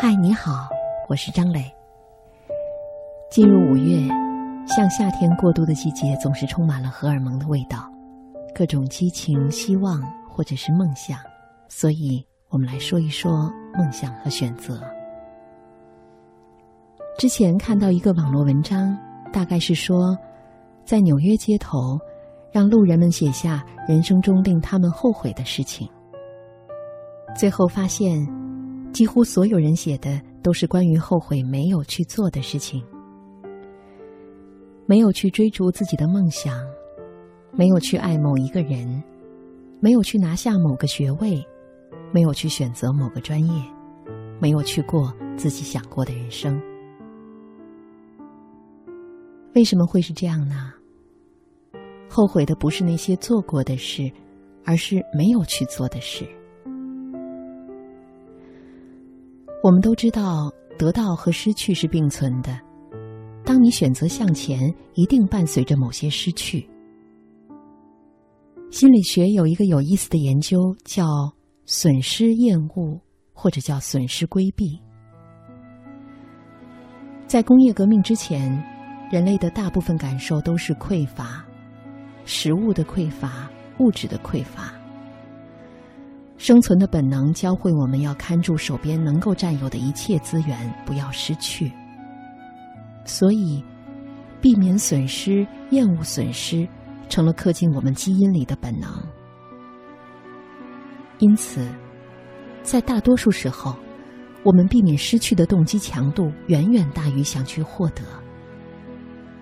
嗨，你好，我是张磊。进入五月，像夏天过渡的季节，总是充满了荷尔蒙的味道，各种激情、希望或者是梦想。所以，我们来说一说梦想和选择。之前看到一个网络文章，大概是说，在纽约街头，让路人们写下人生中令他们后悔的事情。最后发现，几乎所有人写的都是关于后悔没有去做的事情：没有去追逐自己的梦想，没有去爱某一个人，没有去拿下某个学位，没有去选择某个专业，没有去过自己想过的人生。为什么会是这样呢？后悔的不是那些做过的事，而是没有去做的事。我们都知道，得到和失去是并存的。当你选择向前，一定伴随着某些失去。心理学有一个有意思的研究，叫“损失厌恶”或者叫“损失规避”。在工业革命之前，人类的大部分感受都是匮乏，食物的匮乏，物质的匮乏。生存的本能教会我们要看住手边能够占有的一切资源，不要失去。所以，避免损失、厌恶损失，成了刻进我们基因里的本能。因此，在大多数时候，我们避免失去的动机强度远远大于想去获得。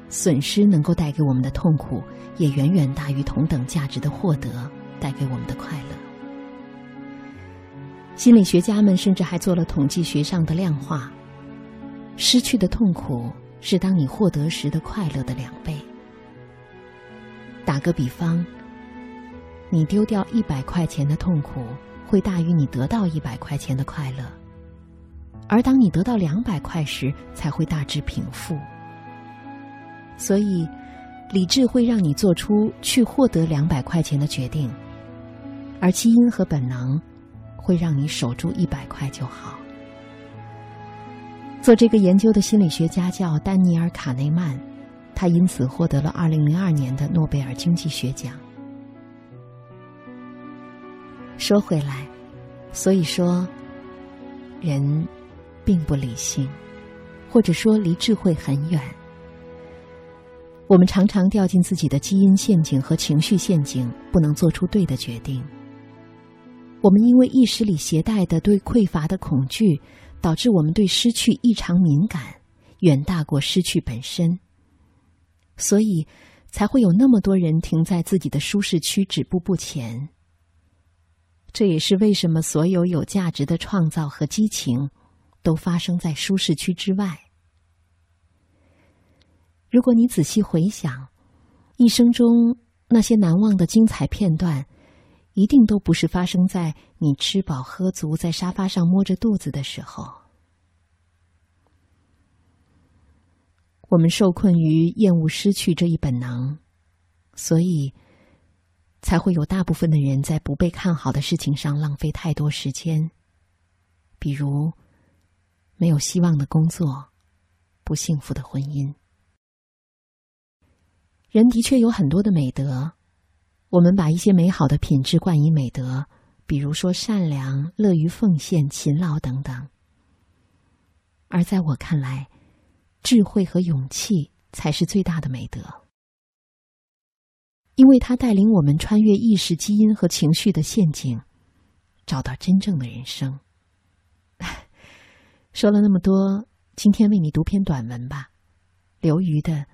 损失能够带给我们的痛苦，也远远大于同等价值的获得带给我们的快乐。心理学家们甚至还做了统计学上的量化：失去的痛苦是当你获得时的快乐的两倍。打个比方，你丢掉一百块钱的痛苦会大于你得到一百块钱的快乐，而当你得到两百块时才会大致平复。所以，理智会让你做出去获得两百块钱的决定，而基因和本能。会让你守住一百块就好。做这个研究的心理学家叫丹尼尔·卡内曼，他因此获得了二零零二年的诺贝尔经济学奖。说回来，所以说，人并不理性，或者说离智慧很远。我们常常掉进自己的基因陷阱和情绪陷阱，不能做出对的决定。我们因为意识里携带的对匮乏的恐惧，导致我们对失去异常敏感，远大过失去本身。所以，才会有那么多人停在自己的舒适区止步不前。这也是为什么所有有价值的创造和激情，都发生在舒适区之外。如果你仔细回想，一生中那些难忘的精彩片段。一定都不是发生在你吃饱喝足在沙发上摸着肚子的时候。我们受困于厌恶失去这一本能，所以才会有大部分的人在不被看好的事情上浪费太多时间，比如没有希望的工作、不幸福的婚姻。人的确有很多的美德。我们把一些美好的品质冠以美德，比如说善良、乐于奉献、勤劳等等。而在我看来，智慧和勇气才是最大的美德，因为它带领我们穿越意识、基因和情绪的陷阱，找到真正的人生。说了那么多，今天为你读篇短文吧，刘瑜的《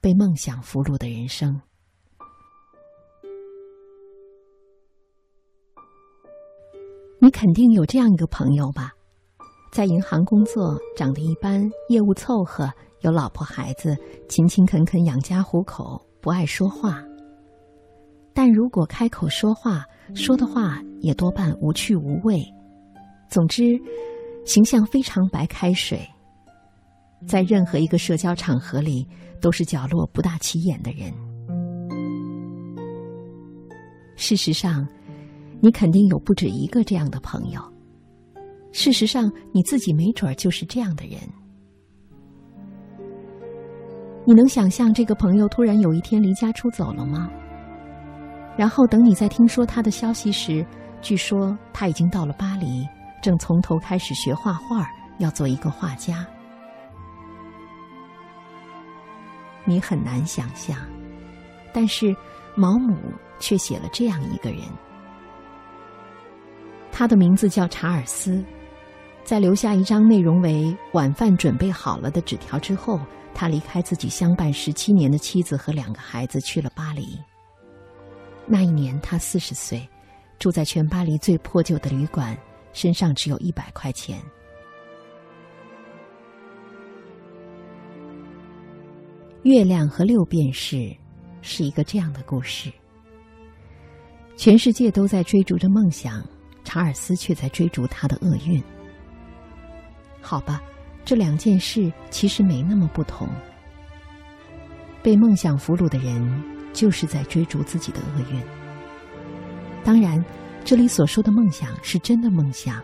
被梦想俘虏的人生》。你肯定有这样一个朋友吧，在银行工作，长得一般，业务凑合，有老婆孩子，勤勤恳恳养家糊口，不爱说话。但如果开口说话，说的话也多半无趣无味。总之，形象非常白开水，在任何一个社交场合里都是角落不大起眼的人。事实上。你肯定有不止一个这样的朋友，事实上，你自己没准儿就是这样的人。你能想象这个朋友突然有一天离家出走了吗？然后等你在听说他的消息时，据说他已经到了巴黎，正从头开始学画画，要做一个画家。你很难想象，但是毛姆却写了这样一个人，他的名字叫查尔斯。在留下一张内容为“晚饭准备好了”的纸条之后，他离开自己相伴十七年的妻子和两个孩子，去了巴黎。那一年他四十岁，住在全巴黎最破旧的旅馆，身上只有一百块钱。月亮和六便士是一个这样的故事。全世界都在追逐着梦想，查尔斯却在追逐他的厄运。好吧，这两件事其实没那么不同。被梦想俘虏的人，就是在追逐自己的厄运。当然，这里所说的梦想是真的梦想，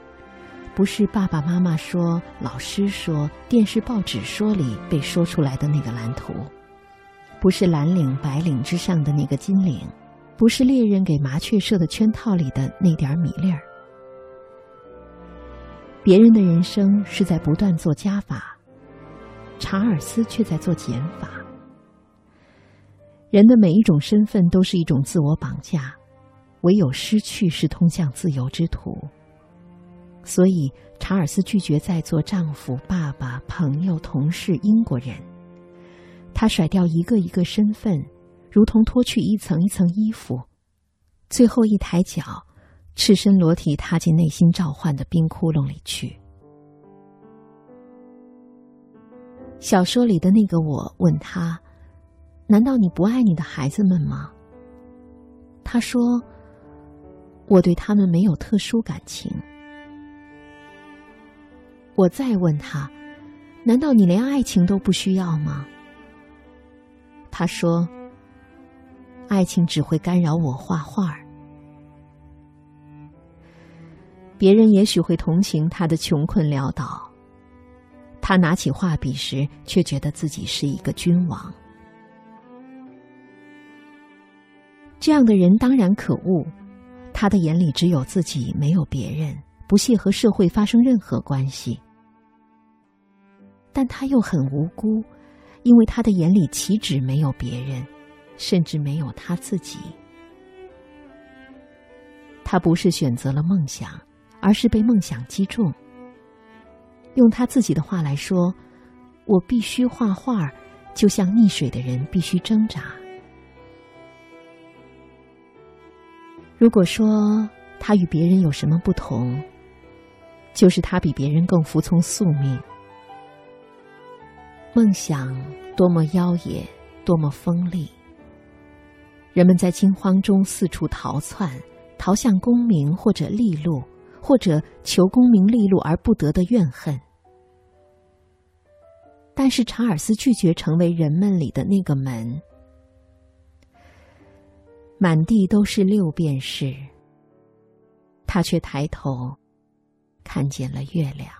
不是爸爸妈妈说、老师说、电视报纸说里被说出来的那个蓝图，不是蓝领白领之上的那个金领，不是猎人给麻雀设的圈套里的那点米粒儿。别人的人生是在不断做加法，查尔斯却在做减法。人的每一种身份都是一种自我绑架，唯有失去是通向自由之途。所以，查尔斯拒绝再做丈夫、爸爸、朋友、同事、英国人。他甩掉一个一个身份，如同脱去一层一层衣服，最后一抬脚。赤身裸体踏进内心召唤的冰窟窿里去。小说里的那个我问他：“难道你不爱你的孩子们吗？”他说：“我对他们没有特殊感情。”我再问他：“难道你连爱情都不需要吗？”他说：“爱情只会干扰我画画。”别人也许会同情他的穷困潦倒，他拿起画笔时，却觉得自己是一个君王。这样的人当然可恶，他的眼里只有自己，没有别人，不屑和社会发生任何关系。但他又很无辜，因为他的眼里岂止没有别人，甚至没有他自己。他不是选择了梦想。而是被梦想击中。用他自己的话来说：“我必须画画，就像溺水的人必须挣扎。”如果说他与别人有什么不同，就是他比别人更服从宿命。梦想多么妖冶，多么锋利，人们在惊慌中四处逃窜，逃向功名或者利禄。或者求功名利禄而不得的怨恨，但是查尔斯拒绝成为人们里的那个门。满地都是六便士，他却抬头看见了月亮。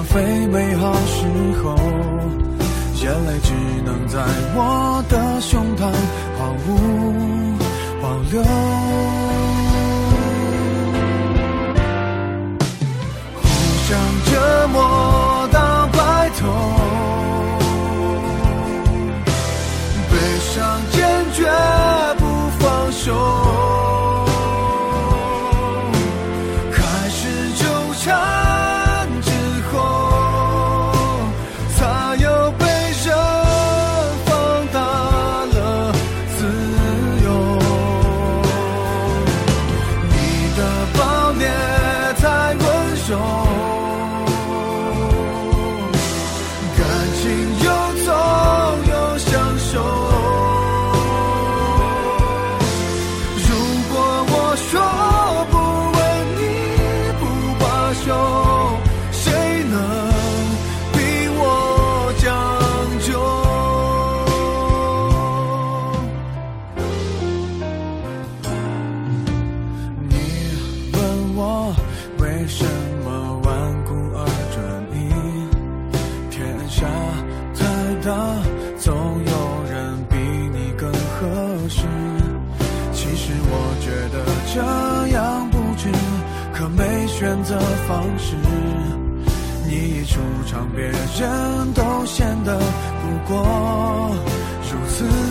浪费美好时候，眼泪只能在我的胸膛毫无保留。互相折磨到白头。我为什么顽固而专一？天下太大，总有人比你更合适。其实我觉得这样不值，可没选择方式。你一出场，别人都显得不过如此。